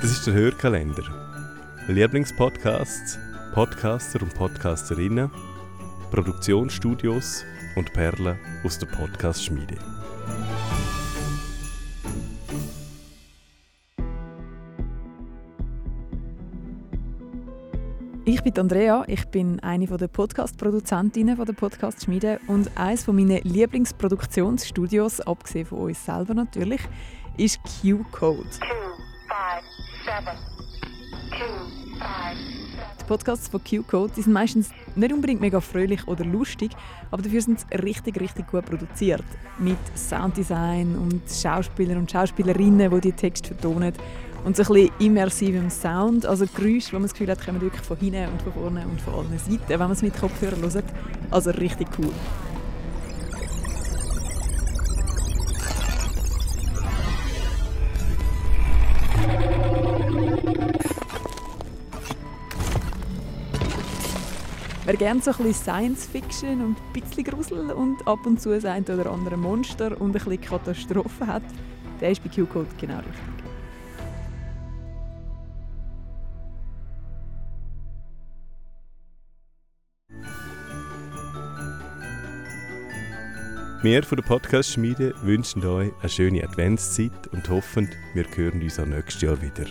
Das ist der Hörkalender. Lieblingspodcasts, Podcaster und Podcasterinnen, Produktionsstudios und Perlen aus der Podcast-Schmiede. Ich bin Andrea, ich bin eine der Podcast-Produzentinnen der Podcast-Schmiede und eines meiner Lieblingsproduktionsstudios, abgesehen von uns selber natürlich, ist Q-Code. Die Podcasts von Q-Code sind meistens nicht unbedingt mega fröhlich oder lustig, aber dafür sind sie richtig, richtig gut produziert. Mit Sounddesign und Schauspielern und Schauspielerinnen, die die Texte vertonen und so ein bisschen immersivem Sound, also Geräusche, wo man das Gefühl hat, kommen wirklich von hinten und von vorne und von allen Seiten, wenn man es mit Kopfhörern hört. Also richtig cool. Wer gerne so ein bisschen Science Fiction und ein bisschen Grusel und ab und zu ein oder andere Monster und ein bisschen Katastrophen hat, der ist bei Q-Code genau richtig. Wir von der Podcast-Schmiede wünschen euch eine schöne Adventszeit und hoffen, wir hören uns auch nächstes Jahr wieder.